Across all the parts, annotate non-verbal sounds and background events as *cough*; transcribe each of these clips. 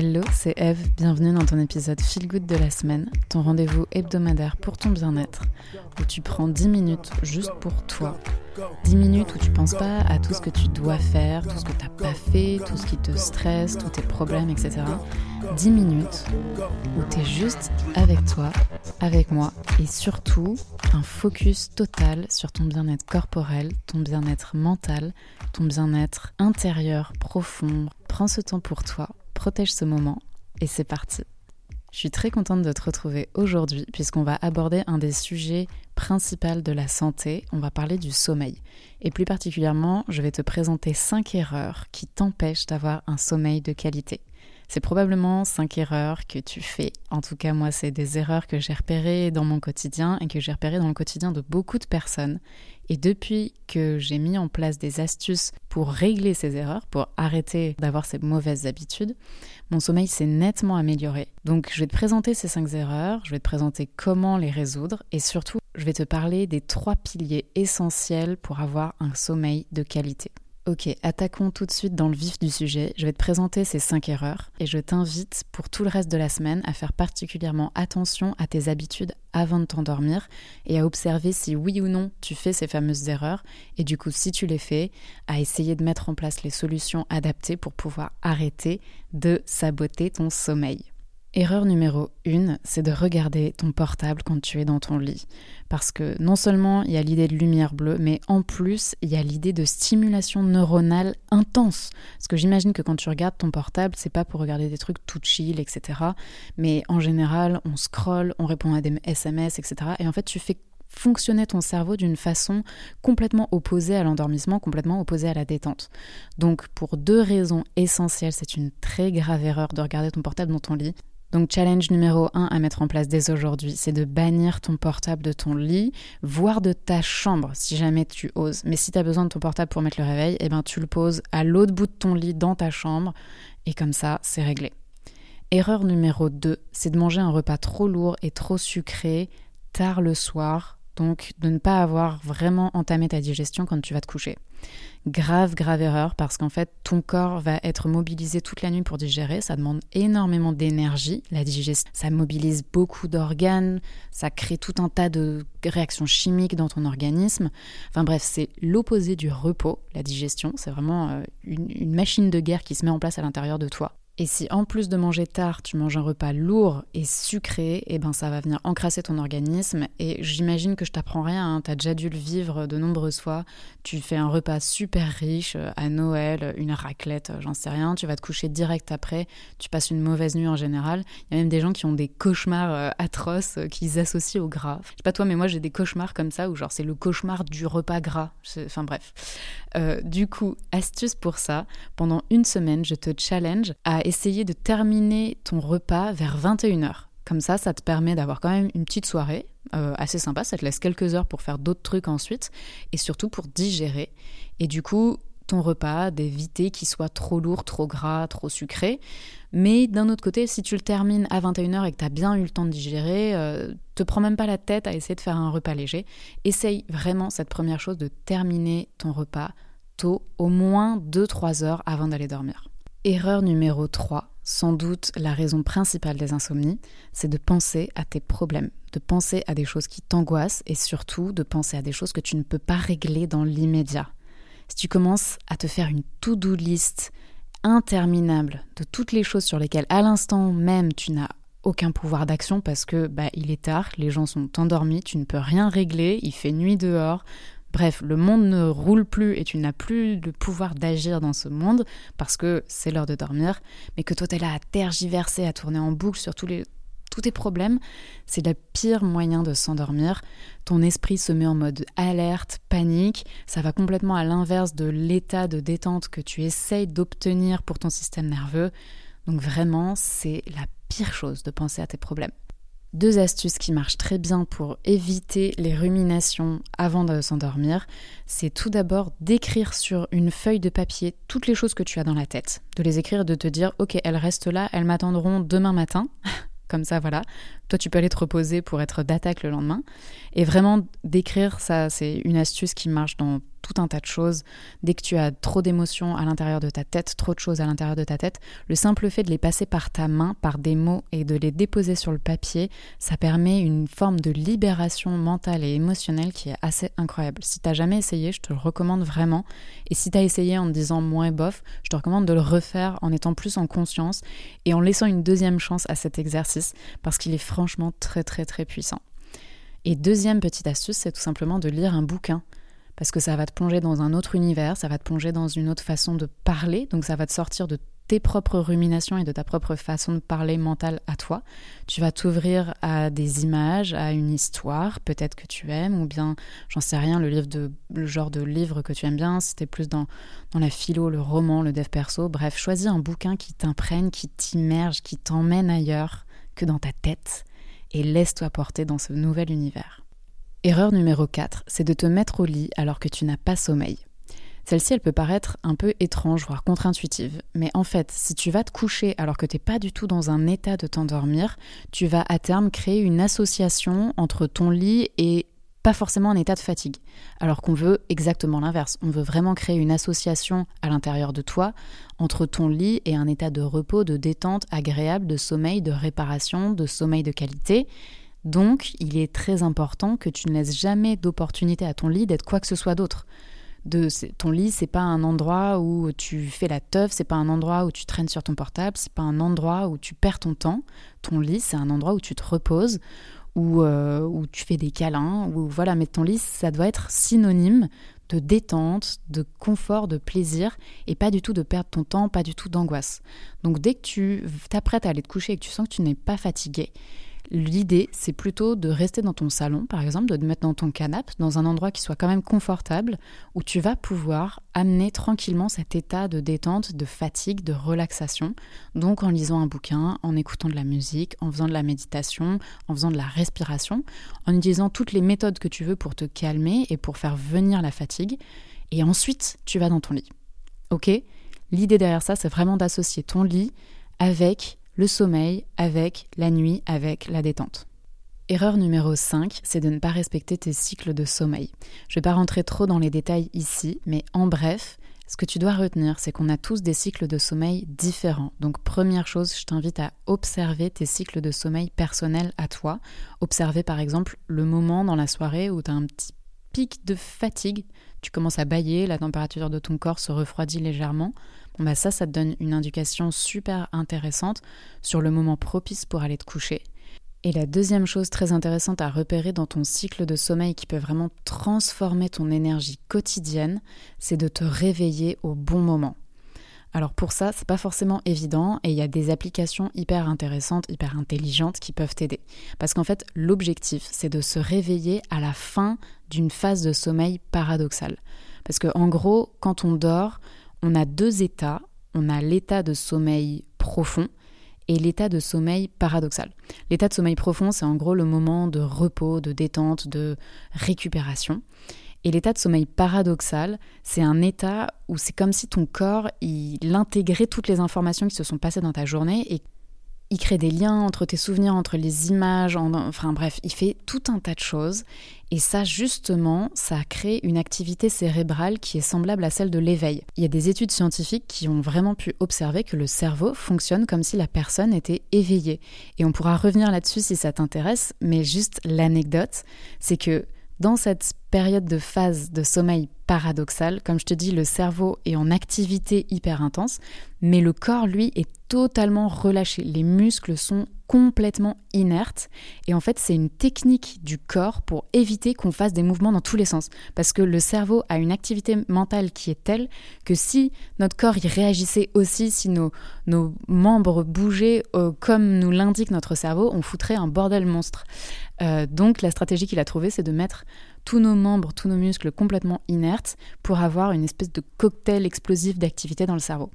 Hello, c'est Eve, bienvenue dans ton épisode Feel Good de la semaine, ton rendez-vous hebdomadaire pour ton bien-être, où tu prends 10 minutes juste pour toi. 10 minutes où tu penses pas à tout ce que tu dois faire, tout ce que tu n'as pas fait, tout ce qui te stresse, tous tes problèmes, etc. 10 minutes où tu es juste avec toi, avec moi, et surtout un focus total sur ton bien-être corporel, ton bien-être mental, ton bien-être intérieur, profond. Prends ce temps pour toi protège ce moment et c'est parti. Je suis très contente de te retrouver aujourd'hui puisqu'on va aborder un des sujets principaux de la santé, on va parler du sommeil. Et plus particulièrement, je vais te présenter 5 erreurs qui t'empêchent d'avoir un sommeil de qualité. C'est probablement 5 erreurs que tu fais. En tout cas, moi, c'est des erreurs que j'ai repérées dans mon quotidien et que j'ai repérées dans le quotidien de beaucoup de personnes. Et depuis que j'ai mis en place des astuces pour régler ces erreurs, pour arrêter d'avoir ces mauvaises habitudes, mon sommeil s'est nettement amélioré. Donc je vais te présenter ces 5 erreurs, je vais te présenter comment les résoudre et surtout je vais te parler des trois piliers essentiels pour avoir un sommeil de qualité. Ok, attaquons tout de suite dans le vif du sujet. Je vais te présenter ces 5 erreurs et je t'invite pour tout le reste de la semaine à faire particulièrement attention à tes habitudes avant de t'endormir et à observer si oui ou non tu fais ces fameuses erreurs et du coup si tu les fais, à essayer de mettre en place les solutions adaptées pour pouvoir arrêter de saboter ton sommeil. Erreur numéro 1, c'est de regarder ton portable quand tu es dans ton lit. Parce que non seulement il y a l'idée de lumière bleue, mais en plus il y a l'idée de stimulation neuronale intense. Parce que j'imagine que quand tu regardes ton portable, c'est pas pour regarder des trucs tout chill, etc. Mais en général, on scrolle, on répond à des SMS, etc. Et en fait, tu fais fonctionner ton cerveau d'une façon complètement opposée à l'endormissement, complètement opposée à la détente. Donc pour deux raisons essentielles, c'est une très grave erreur de regarder ton portable dans ton lit. Donc challenge numéro 1 à mettre en place dès aujourd'hui, c'est de bannir ton portable de ton lit, voire de ta chambre si jamais tu oses. Mais si tu as besoin de ton portable pour mettre le réveil, eh ben tu le poses à l'autre bout de ton lit dans ta chambre et comme ça, c'est réglé. Erreur numéro 2, c'est de manger un repas trop lourd et trop sucré tard le soir donc de ne pas avoir vraiment entamé ta digestion quand tu vas te coucher. Grave, grave erreur parce qu'en fait ton corps va être mobilisé toute la nuit pour digérer, ça demande énormément d'énergie, la digestion, ça mobilise beaucoup d'organes, ça crée tout un tas de réactions chimiques dans ton organisme. Enfin bref, c'est l'opposé du repos, la digestion, c'est vraiment euh, une, une machine de guerre qui se met en place à l'intérieur de toi. Et si en plus de manger tard, tu manges un repas lourd et sucré, eh ben ça va venir encrasser ton organisme. Et j'imagine que je t'apprends rien, hein, tu as déjà dû le vivre de nombreuses fois. Tu fais un repas super riche euh, à Noël, une raclette, euh, j'en sais rien. Tu vas te coucher direct après, tu passes une mauvaise nuit en général. Il y a même des gens qui ont des cauchemars euh, atroces qu'ils associent au gras. Je sais pas toi, mais moi j'ai des cauchemars comme ça où genre c'est le cauchemar du repas gras. Enfin bref. du coup, astuce pour ça, pendant une semaine, je te challenge à essayer de terminer ton repas vers 21h. Comme ça, ça te permet d'avoir quand même une petite soirée euh, assez sympa. Ça te laisse quelques heures pour faire d'autres trucs ensuite et surtout pour digérer. Et du coup, ton repas, d'éviter qu'il soit trop lourd, trop gras, trop sucré. Mais d'un autre côté, si tu le termines à 21h et que tu as bien eu le temps de digérer, euh, te prends même pas la tête à essayer de faire un repas léger. Essaye vraiment cette première chose de terminer ton repas tôt, au moins 2-3 heures avant d'aller dormir. Erreur numéro 3, sans doute la raison principale des insomnies, c'est de penser à tes problèmes, de penser à des choses qui t'angoissent et surtout de penser à des choses que tu ne peux pas régler dans l'immédiat. Si tu commences à te faire une to-do list interminable de toutes les choses sur lesquelles à l'instant même tu n'as aucun pouvoir d'action parce que bah, il est tard, les gens sont endormis, tu ne peux rien régler, il fait nuit dehors, Bref, le monde ne roule plus et tu n'as plus le pouvoir d'agir dans ce monde parce que c'est l'heure de dormir, mais que toi tu es là à tergiverser, à tourner en boucle sur tous, les, tous tes problèmes, c'est le pire moyen de s'endormir. Ton esprit se met en mode alerte, panique, ça va complètement à l'inverse de l'état de détente que tu essayes d'obtenir pour ton système nerveux. Donc vraiment, c'est la pire chose de penser à tes problèmes. Deux astuces qui marchent très bien pour éviter les ruminations avant de s'endormir, c'est tout d'abord d'écrire sur une feuille de papier toutes les choses que tu as dans la tête. De les écrire de te dire, ok, elles restent là, elles m'attendront demain matin. *laughs* Comme ça, voilà. Toi, tu peux aller te reposer pour être d'attaque le lendemain. Et vraiment, d'écrire, ça, c'est une astuce qui marche dans tout un tas de choses, dès que tu as trop d'émotions à l'intérieur de ta tête, trop de choses à l'intérieur de ta tête, le simple fait de les passer par ta main, par des mots et de les déposer sur le papier, ça permet une forme de libération mentale et émotionnelle qui est assez incroyable. Si t'as jamais essayé, je te le recommande vraiment. Et si t'as essayé en te disant moins bof, je te recommande de le refaire en étant plus en conscience et en laissant une deuxième chance à cet exercice parce qu'il est franchement très très très puissant. Et deuxième petite astuce, c'est tout simplement de lire un bouquin. Parce que ça va te plonger dans un autre univers, ça va te plonger dans une autre façon de parler, donc ça va te sortir de tes propres ruminations et de ta propre façon de parler mentale à toi. Tu vas t'ouvrir à des images, à une histoire, peut-être que tu aimes, ou bien, j'en sais rien, le, livre de, le genre de livre que tu aimes bien, si plus dans, dans la philo, le roman, le dev perso. Bref, choisis un bouquin qui t'imprègne, qui t'immerge, qui t'emmène ailleurs que dans ta tête et laisse-toi porter dans ce nouvel univers. Erreur numéro 4, c'est de te mettre au lit alors que tu n'as pas sommeil. Celle-ci, elle peut paraître un peu étrange, voire contre-intuitive, mais en fait, si tu vas te coucher alors que tu n'es pas du tout dans un état de t'endormir, tu vas à terme créer une association entre ton lit et pas forcément un état de fatigue. Alors qu'on veut exactement l'inverse. On veut vraiment créer une association à l'intérieur de toi entre ton lit et un état de repos, de détente agréable, de sommeil, de réparation, de sommeil de qualité. Donc, il est très important que tu ne laisses jamais d'opportunité à ton lit d'être quoi que ce soit d'autre. De, ton lit, c'est pas un endroit où tu fais la teuf, c'est pas un endroit où tu traînes sur ton portable, c'est pas un endroit où tu perds ton temps. Ton lit, c'est un endroit où tu te reposes, euh, où, tu fais des câlins, ou voilà, mais ton lit, ça doit être synonyme de détente, de confort, de plaisir, et pas du tout de perdre ton temps, pas du tout d'angoisse. Donc dès que tu t'apprêtes à aller te coucher et que tu sens que tu n'es pas fatigué, L'idée, c'est plutôt de rester dans ton salon, par exemple, de te mettre dans ton canapé, dans un endroit qui soit quand même confortable, où tu vas pouvoir amener tranquillement cet état de détente, de fatigue, de relaxation. Donc en lisant un bouquin, en écoutant de la musique, en faisant de la méditation, en faisant de la respiration, en utilisant toutes les méthodes que tu veux pour te calmer et pour faire venir la fatigue. Et ensuite, tu vas dans ton lit. Ok? L'idée derrière ça, c'est vraiment d'associer ton lit avec le sommeil avec la nuit, avec la détente. Erreur numéro 5, c'est de ne pas respecter tes cycles de sommeil. Je ne vais pas rentrer trop dans les détails ici, mais en bref, ce que tu dois retenir, c'est qu'on a tous des cycles de sommeil différents. Donc première chose, je t'invite à observer tes cycles de sommeil personnels à toi. Observer par exemple le moment dans la soirée où tu as un petit pic de fatigue, tu commences à bailler, la température de ton corps se refroidit légèrement. Bah, ça, ça te donne une indication super intéressante sur le moment propice pour aller te coucher. Et la deuxième chose très intéressante à repérer dans ton cycle de sommeil qui peut vraiment transformer ton énergie quotidienne, c'est de te réveiller au bon moment. Alors pour ça, c'est pas forcément évident et il y a des applications hyper intéressantes, hyper intelligentes qui peuvent t'aider. Parce qu'en fait, l'objectif, c'est de se réveiller à la fin d'une phase de sommeil paradoxale. Parce que en gros, quand on dort, on a deux états. On a l'état de sommeil profond et l'état de sommeil paradoxal. L'état de sommeil profond, c'est en gros le moment de repos, de détente, de récupération. Et l'état de sommeil paradoxal, c'est un état où c'est comme si ton corps, il intégrait toutes les informations qui se sont passées dans ta journée et il crée des liens entre tes souvenirs, entre les images, enfin bref, il fait tout un tas de choses. Et ça, justement, ça crée une activité cérébrale qui est semblable à celle de l'éveil. Il y a des études scientifiques qui ont vraiment pu observer que le cerveau fonctionne comme si la personne était éveillée. Et on pourra revenir là-dessus si ça t'intéresse, mais juste l'anecdote, c'est que dans cette période de phase de sommeil paradoxal, comme je te dis, le cerveau est en activité hyper intense, mais le corps, lui, est totalement relâché. Les muscles sont complètement inertes. Et en fait, c'est une technique du corps pour éviter qu'on fasse des mouvements dans tous les sens. Parce que le cerveau a une activité mentale qui est telle que si notre corps y réagissait aussi, si nos, nos membres bougeaient euh, comme nous l'indique notre cerveau, on foutrait un bordel monstre. Euh, donc la stratégie qu'il a trouvée, c'est de mettre tous nos membres, tous nos muscles complètement inertes pour avoir une espèce de cocktail explosif d'activité dans le cerveau.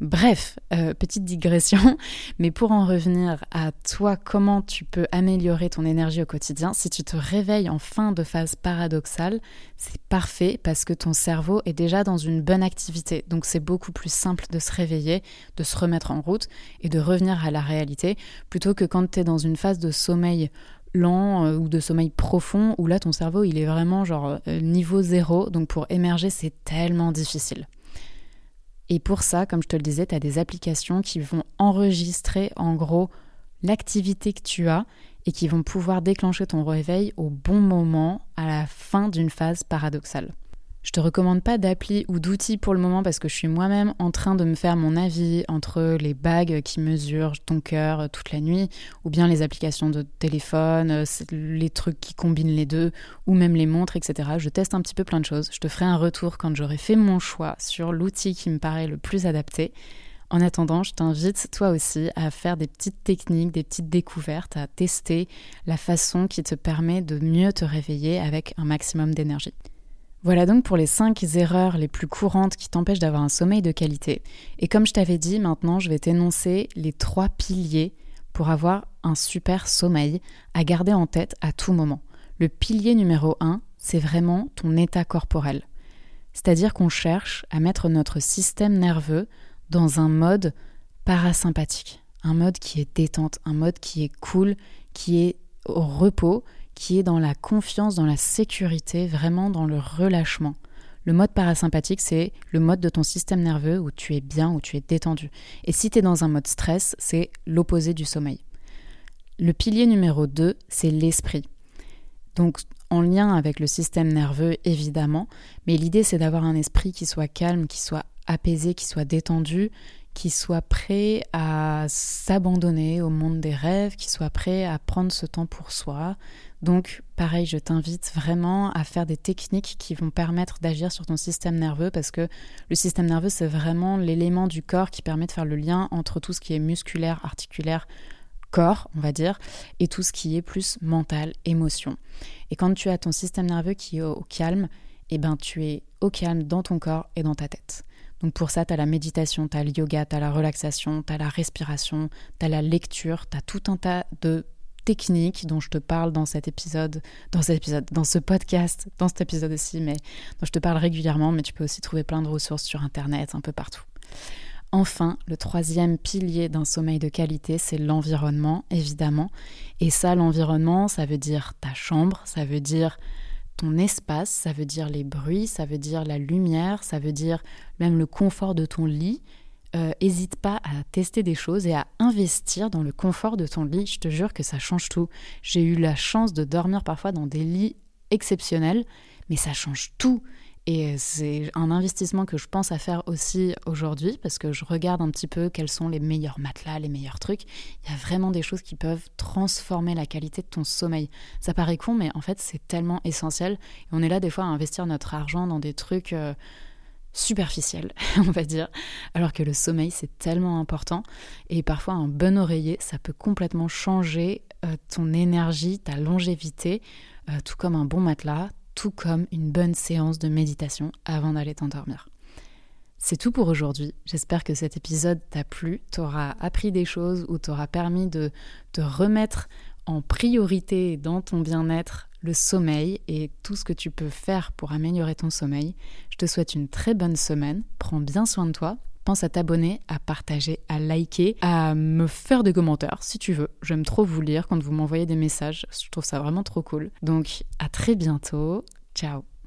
Bref, euh, petite digression, *laughs* mais pour en revenir à toi, comment tu peux améliorer ton énergie au quotidien, si tu te réveilles en fin de phase paradoxale, c'est parfait parce que ton cerveau est déjà dans une bonne activité. Donc c'est beaucoup plus simple de se réveiller, de se remettre en route et de revenir à la réalité, plutôt que quand tu es dans une phase de sommeil lent euh, ou de sommeil profond où là ton cerveau il est vraiment genre euh, niveau zéro donc pour émerger c'est tellement difficile. Et pour ça, comme je te le disais, tu as des applications qui vont enregistrer en gros l'activité que tu as et qui vont pouvoir déclencher ton réveil au bon moment à la fin d'une phase paradoxale. Je te recommande pas d'appli ou d'outils pour le moment parce que je suis moi-même en train de me faire mon avis entre les bagues qui mesurent ton cœur toute la nuit ou bien les applications de téléphone, euh, les trucs qui combinent les deux ou même les montres, etc. Je teste un petit peu plein de choses. Je te ferai un retour quand j'aurai fait mon choix sur l'outil qui me paraît le plus adapté. En attendant, je t'invite toi aussi à faire des petites techniques, des petites découvertes, à tester la façon qui te permet de mieux te réveiller avec un maximum d'énergie. Voilà donc pour les 5 erreurs les plus courantes qui t'empêchent d'avoir un sommeil de qualité. Et comme je t'avais dit, maintenant je vais t'énoncer les trois piliers pour avoir un super sommeil à garder en tête à tout moment. Le pilier numéro 1, c'est vraiment ton état corporel. C'est-à-dire qu'on cherche à mettre notre système nerveux dans un mode parasympathique, un mode qui est détente, un mode qui est cool, qui est au repos, qui est dans la confiance, dans la sécurité, vraiment dans le relâchement. Le mode parasympathique, c'est le mode de ton système nerveux où tu es bien, où tu es détendu. Et si tu es dans un mode stress, c'est l'opposé du sommeil. Le pilier numéro 2, c'est l'esprit. Donc en lien avec le système nerveux, évidemment, mais l'idée c'est d'avoir un esprit qui soit calme, qui soit apaisé, qui soit détendu, qui soit prêt à s'abandonner au monde des rêves, qui soit prêt à prendre ce temps pour soi, donc, pareil, je t'invite vraiment à faire des techniques qui vont permettre d'agir sur ton système nerveux parce que le système nerveux, c'est vraiment l'élément du corps qui permet de faire le lien entre tout ce qui est musculaire, articulaire, corps, on va dire, et tout ce qui est plus mental, émotion. Et quand tu as ton système nerveux qui est au calme, eh ben tu es au calme dans ton corps et dans ta tête. Donc pour ça, tu as la méditation, tu as le yoga, tu as la relaxation, tu as la respiration, tu as la lecture, tu as tout un tas de techniques dont je te parle dans cet épisode, dans cet épisode, dans ce podcast, dans cet épisode aussi, mais dont je te parle régulièrement, mais tu peux aussi trouver plein de ressources sur Internet, un peu partout. Enfin, le troisième pilier d'un sommeil de qualité, c'est l'environnement, évidemment. Et ça, l'environnement, ça veut dire ta chambre, ça veut dire ton espace, ça veut dire les bruits, ça veut dire la lumière, ça veut dire même le confort de ton lit, euh, pas à tester des choses et à investir dans le confort de ton lit. Je te jure que ça change tout. J'ai eu la chance de dormir parfois dans des lits exceptionnels, mais ça change tout. Et c'est un investissement que je pense à faire aussi aujourd'hui parce que je regarde un petit peu quels sont les meilleurs matelas, les meilleurs trucs. Il y a vraiment des choses qui peuvent transformer la qualité de ton sommeil. Ça paraît con, mais en fait, c'est tellement essentiel. Et on est là des fois à investir notre argent dans des trucs. Euh, superficielle, *laughs* on va dire, alors que le sommeil c'est tellement important et parfois un bon oreiller ça peut complètement changer euh, ton énergie, ta longévité, euh, tout comme un bon matelas, tout comme une bonne séance de méditation avant d'aller t'endormir. C'est tout pour aujourd'hui. J'espère que cet épisode t'a plu, t'aura appris des choses ou t'aura permis de te remettre en priorité dans ton bien-être le sommeil et tout ce que tu peux faire pour améliorer ton sommeil. Je te souhaite une très bonne semaine, prends bien soin de toi, à t'abonner, à partager, à liker, à me faire des commentaires si tu veux. J'aime trop vous lire quand vous m'envoyez des messages, je trouve ça vraiment trop cool. Donc à très bientôt, ciao